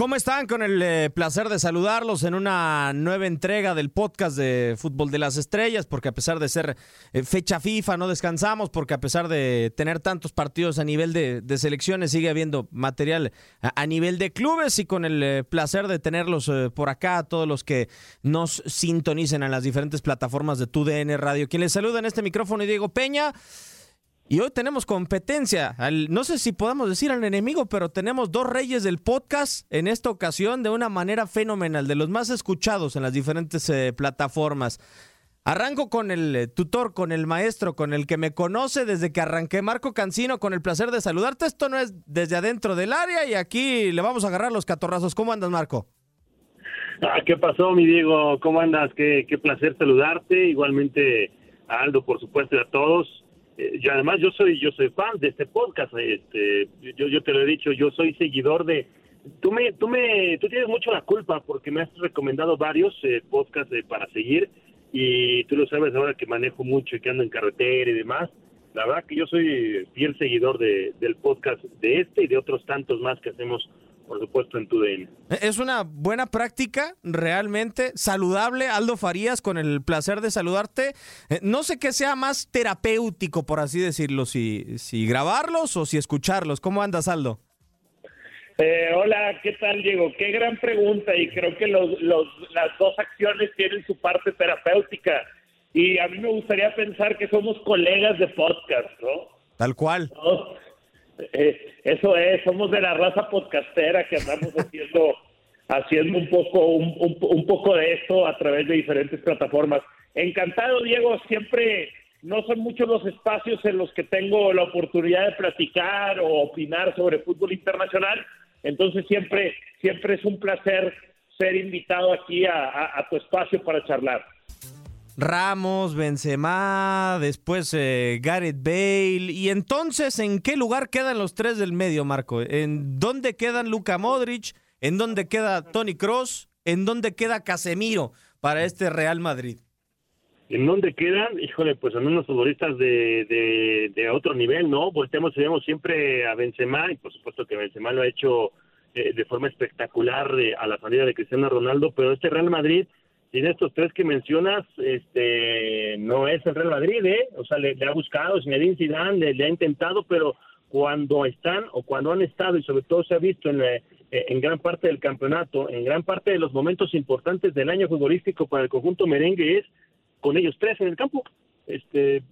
¿Cómo están? Con el eh, placer de saludarlos en una nueva entrega del podcast de Fútbol de las Estrellas, porque a pesar de ser eh, fecha FIFA no descansamos, porque a pesar de tener tantos partidos a nivel de, selecciones sigue habiendo material a, a, nivel de clubes y con el eh, placer de tenerlos por acá, todos los que nos sintonicen en las diferentes plataformas de TUDN Radio. Quien les saluda en este micrófono, Diego Peña. Y hoy tenemos competencia. Al, no sé si podamos decir al enemigo, pero tenemos dos reyes del podcast en esta ocasión de una manera fenomenal, de los más escuchados en las diferentes eh, plataformas. Arranco con el eh, tutor, con el maestro, con el que me conoce desde que arranqué, Marco Cancino, con el placer de saludarte. Esto no es desde adentro del área y aquí le vamos a agarrar los catorrazos. ¿Cómo andas, Marco? Ah, ¿Qué pasó, mi Diego? ¿Cómo andas? Qué, qué placer saludarte. Igualmente a Aldo, por supuesto, y a todos yo además yo soy yo soy fan de este podcast este yo yo te lo he dicho yo soy seguidor de tú me tú me tú tienes mucho la culpa porque me has recomendado varios eh, podcasts eh, para seguir y tú lo sabes ahora que manejo mucho y que ando en carretera y demás. La verdad que yo soy fiel seguidor de, del podcast de este y de otros tantos más que hacemos por supuesto, en tu DN. Es una buena práctica, realmente saludable. Aldo Farías, con el placer de saludarte. No sé qué sea más terapéutico, por así decirlo, si, si grabarlos o si escucharlos. ¿Cómo andas, Aldo? Eh, hola, ¿qué tal, Diego? Qué gran pregunta y creo que los, los, las dos acciones tienen su parte terapéutica y a mí me gustaría pensar que somos colegas de podcast, ¿no? Tal cual. ¿No? Eh, eso es, somos de la raza podcastera que andamos haciendo haciendo un poco un, un, un, poco de esto a través de diferentes plataformas. Encantado, Diego, siempre no son muchos los espacios en los que tengo la oportunidad de platicar o opinar sobre fútbol internacional, entonces siempre siempre es un placer ser invitado aquí a, a, a tu espacio para charlar. Ramos, Benzema, después eh, Gareth Bale. Y entonces, ¿en qué lugar quedan los tres del medio, Marco? ¿En dónde quedan Luka Modric? ¿En dónde queda Tony Cross? ¿En dónde queda Casemiro para este Real Madrid? ¿En dónde quedan? Híjole, pues son unos futbolistas de, de, de otro nivel, ¿no? Volteamos y vemos siempre a Benzema, y por supuesto que Benzema lo ha hecho eh, de forma espectacular eh, a la salida de Cristiano Ronaldo, pero este Real Madrid tiene estos tres que mencionas, este, no es el Real Madrid, ¿eh? O sea, le, ha buscado, Zinedine Zidane le, le, ha intentado, pero cuando están o cuando han estado y sobre todo se ha visto en, la, en gran parte del campeonato, en gran parte de los momentos importantes del año futbolístico para el conjunto merengue es con ellos tres en el campo. Este,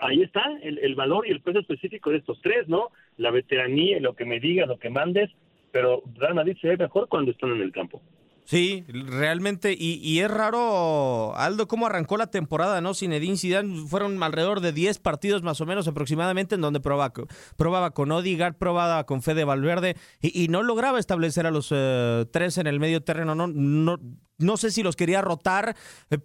ahí está el, el valor y el peso específico de estos tres, ¿no? La veteranía, lo que me digas, lo que mandes, pero Real Madrid se ve mejor cuando están en el campo. Sí, realmente, y, y, es raro, Aldo, cómo arrancó la temporada, ¿no? Zinedine Zidane fueron alrededor de 10 partidos más o menos aproximadamente en donde probaba, probaba con Odigard, probaba con Fede Valverde y, no lograba establecer a los uh, tres en el medio terreno, no, no, no sé si los quería rotar,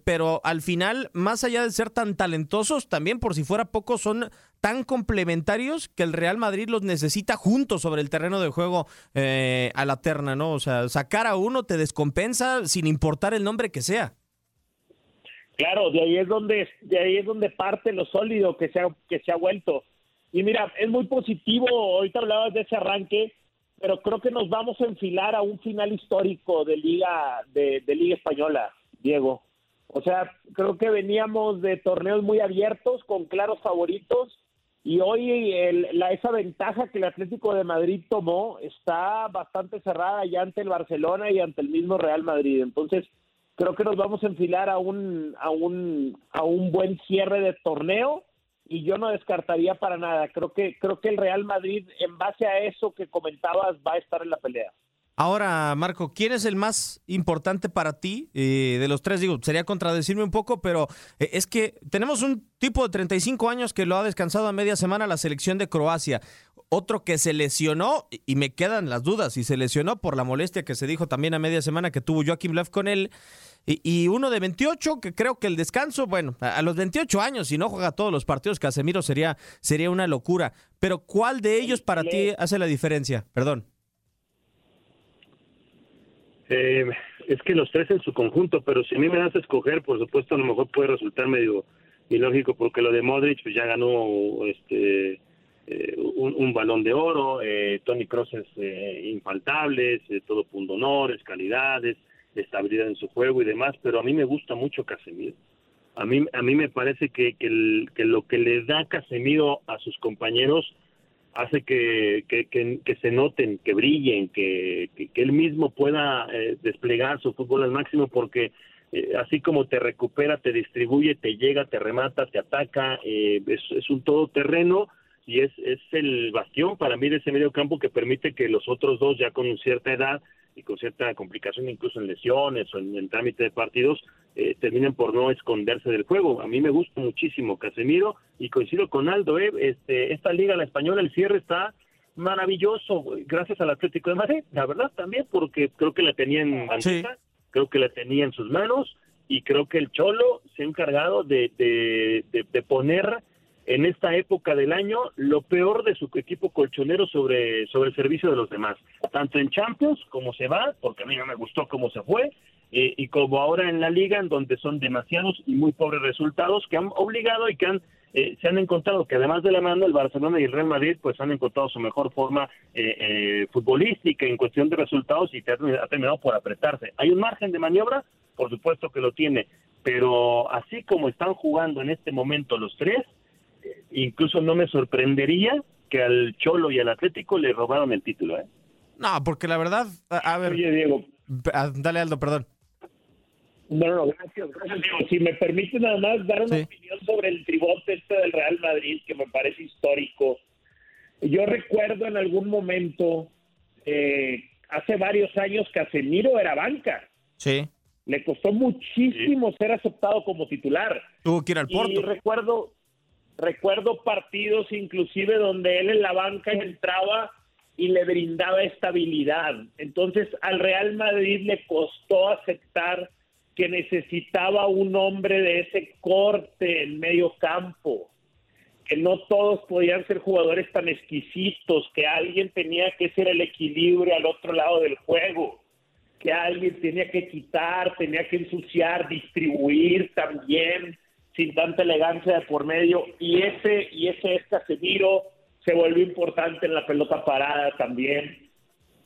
pero al final, más allá de ser tan talentosos, también por si fuera poco, son tan complementarios que el Real Madrid los necesita juntos sobre el terreno de juego eh, a la terna, ¿no? O sea, sacar a uno te descompensa sin importar el nombre que sea. Claro, de ahí es donde, de ahí es donde parte lo sólido que se ha, que se ha vuelto. Y mira, es muy positivo, ahorita hablabas de ese arranque, pero creo que nos vamos a enfilar a un final histórico de liga de, liga española, Diego. O sea, creo que veníamos de torneos muy abiertos con claros favoritos y hoy el, la, esa ventaja que el Atlético de Madrid tomó está bastante cerrada ya ante el Barcelona y ante el mismo Real Madrid. Entonces, creo que nos vamos a enfilar a un a un a un buen cierre de torneo y yo no descartaría para nada. Creo que creo que el Real Madrid, en base a eso que comentabas, va a estar en la pelea. Ahora, Marco, ¿quién es el más importante para ti eh, de los tres? Digo, sería contradecirme un poco, pero eh, es que tenemos un tipo de 35 años que lo ha descansado a media semana la selección de Croacia. otro que se lesionó, y me quedan las dudas, y se lesionó por la molestia que se dijo también a media semana que tuvo Joaquim Lev con él, y, uno de 28, que creo que el descanso, bueno, a, los 28 años, si no juega todos los partidos, Casemiro sería, sería una locura. Pero ¿cuál de ellos para ti hace la diferencia? Perdón. Eh, es que los tres en su conjunto, pero si a mí me das a escoger, por supuesto, a lo mejor puede resultar medio ilógico porque lo de Modric pues ya ganó este eh, un, balón de oro, eh, Tony Cross es eh, infaltable, todo punto honores, calidades, estabilidad en su juego y demás, pero a mí me gusta mucho Casemiro. A mí, a mí me parece que, que, lo que le da Casemiro a sus compañeros hace que, que, se noten, que brillen, que, él mismo pueda eh, desplegar su fútbol al máximo porque eh, así como te recupera, te distribuye, te llega, te remata, te ataca, eh, es, es, un todoterreno y es, es el bastión para mí de ese medio campo que permite que los otros dos ya con cierta edad y con cierta complicación incluso en lesiones o en el trámite de partidos, eh, terminen por no esconderse del juego. A mí me gusta muchísimo Casemiro y coincido con Aldo, eh, este, esta liga, la española, el cierre está maravilloso, gracias al Atlético de Madrid, la verdad también, porque creo que la tenía en bandeja, creo que la tenía en sus manos y creo que el Cholo se ha encargado de, de, de poner en esta época del año lo peor de su equipo colchonero sobre, sobre el servicio de los demás, tanto en Champions como se va, porque a mí no me gustó cómo se fue, eh, y como ahora en la liga, en donde son demasiados y muy pobres resultados que han obligado y que han eh, se han encontrado que además de la mano el Barcelona y el Real Madrid pues han encontrado su mejor forma eh, futbolística en cuestión de resultados y que ha terminado por apretarse. ¿Hay un margen de maniobra? Por supuesto que lo tiene, pero así como están jugando en este momento los tres, incluso no me sorprendería que al Cholo y al Atlético le robaron el título. ¿eh? No, porque la verdad, a, ver. Oye, Diego. Dale, Aldo, perdón. No, no, gracias, gracias, Diego. Si me permite nada más dar una opinión sobre el tribote este del Real Madrid, que me parece histórico. Yo recuerdo en algún momento, eh, hace varios años, Casemiro era banca. Sí. Le costó muchísimo ser aceptado como titular. Tuvo que ir al Porto. Y recuerdo, Recuerdo partidos inclusive donde él en la banca entraba y le brindaba estabilidad. Entonces al Real Madrid le costó aceptar que necesitaba un hombre de ese corte en medio campo, que no todos podían ser jugadores tan exquisitos, que alguien tenía que ser el equilibrio al otro lado del juego, que alguien tenía que quitar, tenía que ensuciar, distribuir también sin tanta elegancia de por medio y ese y ese es Casemiro se volvió importante en la pelota parada también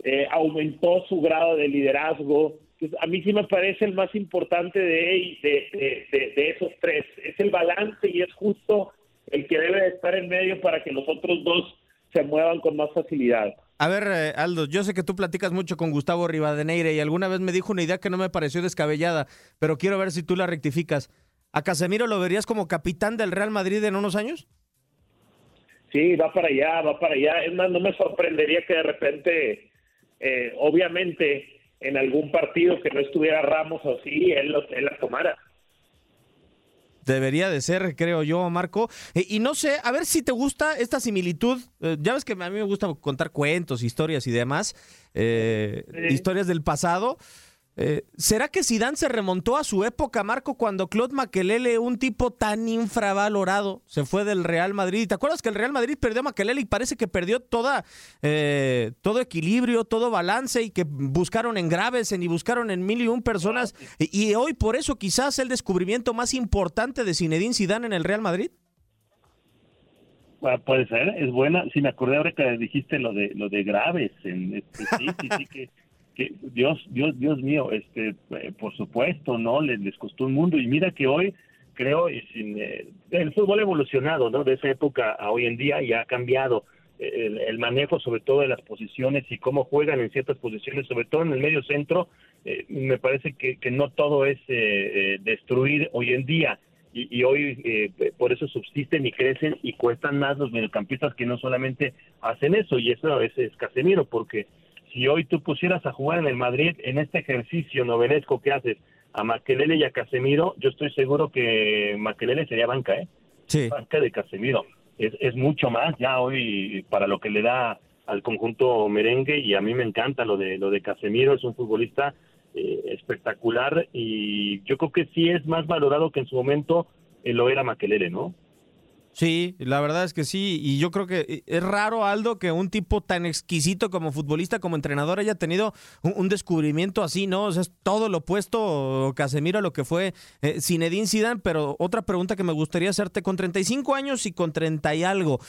eh, aumentó su grado de liderazgo a mí sí me parece el más importante de, de, de, esos tres es el balance y es justo el que debe estar en medio para que los otros dos se muevan con más facilidad. A ver, eh, Aldo, yo sé que tú platicas mucho con Gustavo Rivadeneire y alguna vez me dijo una idea que no me pareció descabellada, pero quiero ver si tú la rectificas. ¿A Casemiro lo verías como capitán del Real Madrid en unos años? Sí, va para allá, va para allá. Es más, no me sorprendería que de repente, eh, obviamente, en algún partido que no estuviera Ramos o así, él, él la tomara. Debería de ser, creo yo, Marco. Eh, y no sé, a ver si te gusta esta similitud. Eh, ya ves que a mí me gusta contar cuentos, historias y demás, historias del pasado. Eh, ¿Será que Zidane se remontó a su época, Marco, cuando Claude Makelele, un tipo tan infravalorado, se fue del Real Madrid? ¿Te acuerdas que el Real Madrid perdió a Makelele y parece que perdió toda, eh, todo equilibrio, todo balance y que buscaron en Gravesen y buscaron en mil y un personas? Y, hoy por eso quizás el descubrimiento más importante de Zinedine Zidane en el Real Madrid. puede ser, es buena. Si me acordé ahora que dijiste lo de lo de Graves, en, este, sí, sí, sí que que Dios, Dios, Dios mío, este, eh, por supuesto, ¿no? Les, costó un mundo y mira que hoy creo sin, eh, el fútbol ha evolucionado, ¿no? De esa época a hoy en día y ha cambiado el, manejo sobre todo de las posiciones y cómo juegan en ciertas posiciones, sobre todo en el medio centro, eh, me parece que, que, no todo es destruir hoy en día. Y, y hoy por eso subsisten y crecen y cuestan más los mediocampistas que no solamente hacen eso, y eso a veces es Casemiro, porque si hoy tú pusieras a jugar en el Madrid en este ejercicio novelesco que haces a Maquelele y a Casemiro, yo estoy seguro que Maquelele sería banca, ¿eh? Sí. Banca de Casemiro. es, es mucho más ya hoy para lo que le da al conjunto merengue y a mí me encanta lo de lo de Casemiro, es un futbolista eh, espectacular y yo creo que sí es más valorado que en su momento eh, lo era Maquelele, ¿no? Sí, la verdad es que sí, y yo creo que eh, es raro, Aldo, que un tipo tan exquisito como futbolista, como entrenador, haya tenido un, descubrimiento así, ¿no? O sea, es todo lo opuesto, Casemiro, a lo que fue eh, Zinedine Zidane, pero otra pregunta que me gustaría hacerte, con 35 años y con 30 y algo,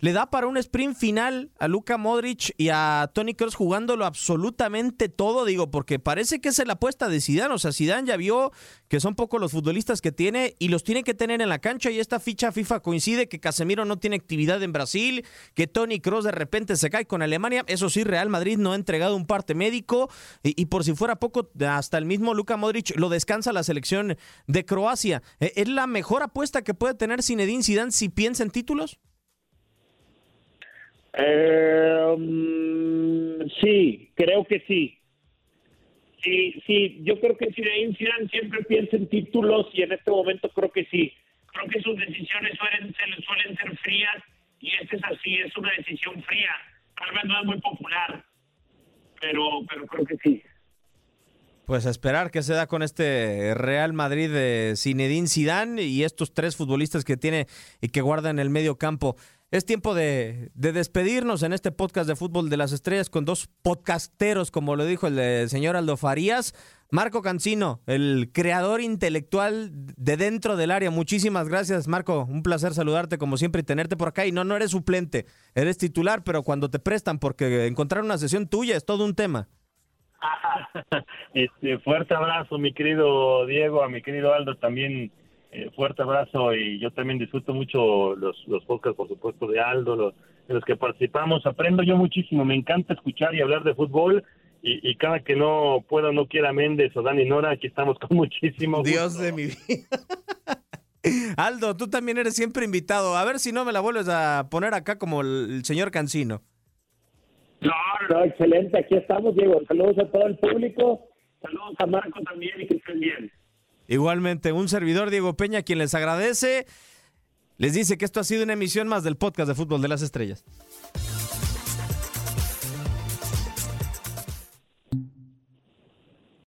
¿le da para un sprint final a Luka Modric y a Tony Kroos jugándolo absolutamente todo? Digo, porque parece que es la apuesta de Zidane, o sea, Zidane ya vio que son pocos los futbolistas que tiene y los tiene que tener en la cancha y esta ficha FIFA coincide que Casemiro no tiene actividad en Brasil, que Tony Cross de repente se cae con Alemania. Eso sí, Real Madrid no ha entregado un parte médico y, por si fuera poco, hasta el mismo Luka Modric lo descansa la selección de Croacia. ¿E, ¿Es la mejor apuesta que puede tener Zinedine Zidane si piensa en títulos? Eh, sí, creo que sí. Sí, sí, yo creo que Zinedine Zidane siempre piensa en títulos y en este momento creo que sí creo que sus decisiones suelen suelen ser frías y este es así, es una decisión fría. Tal vez no es muy popular, pero, pero creo que sí. Pues a esperar qué se da con este Real Madrid de Zinedine Zidane y estos tres futbolistas que tiene y que guarda en el medio campo. Es tiempo de, despedirnos en este podcast de Fútbol de las Estrellas con dos podcasteros, como lo dijo el, señor Aldo Farías. Marco Cancino, el creador intelectual de dentro del área. Muchísimas gracias, Marco. Un placer saludarte como siempre y tenerte por acá. Y no, no eres suplente, eres titular, pero cuando te prestan, porque encontrar una sesión tuya es todo un tema. Este, fuerte abrazo, mi querido Diego, a mi querido Aldo también eh, fuerte abrazo y yo también disfruto mucho los, los podcasts, por supuesto, de Aldo, los, en los que participamos. Aprendo yo muchísimo, me encanta escuchar y hablar de fútbol. Y, cada que no pueda, no quiera Méndez o Dani Nora, aquí estamos con muchísimo Dios de mi vida. Aldo, tú también eres siempre invitado. A ver si no me la vuelves a poner acá como el, señor Cancino. No, no, excelente. Aquí estamos, Diego. Saludos a todo el público. Saludos a Marco también y que estén bien. Igualmente, un servidor, Diego Peña, quien les agradece, les dice que esto ha sido una emisión más del podcast de Fútbol de las Estrellas.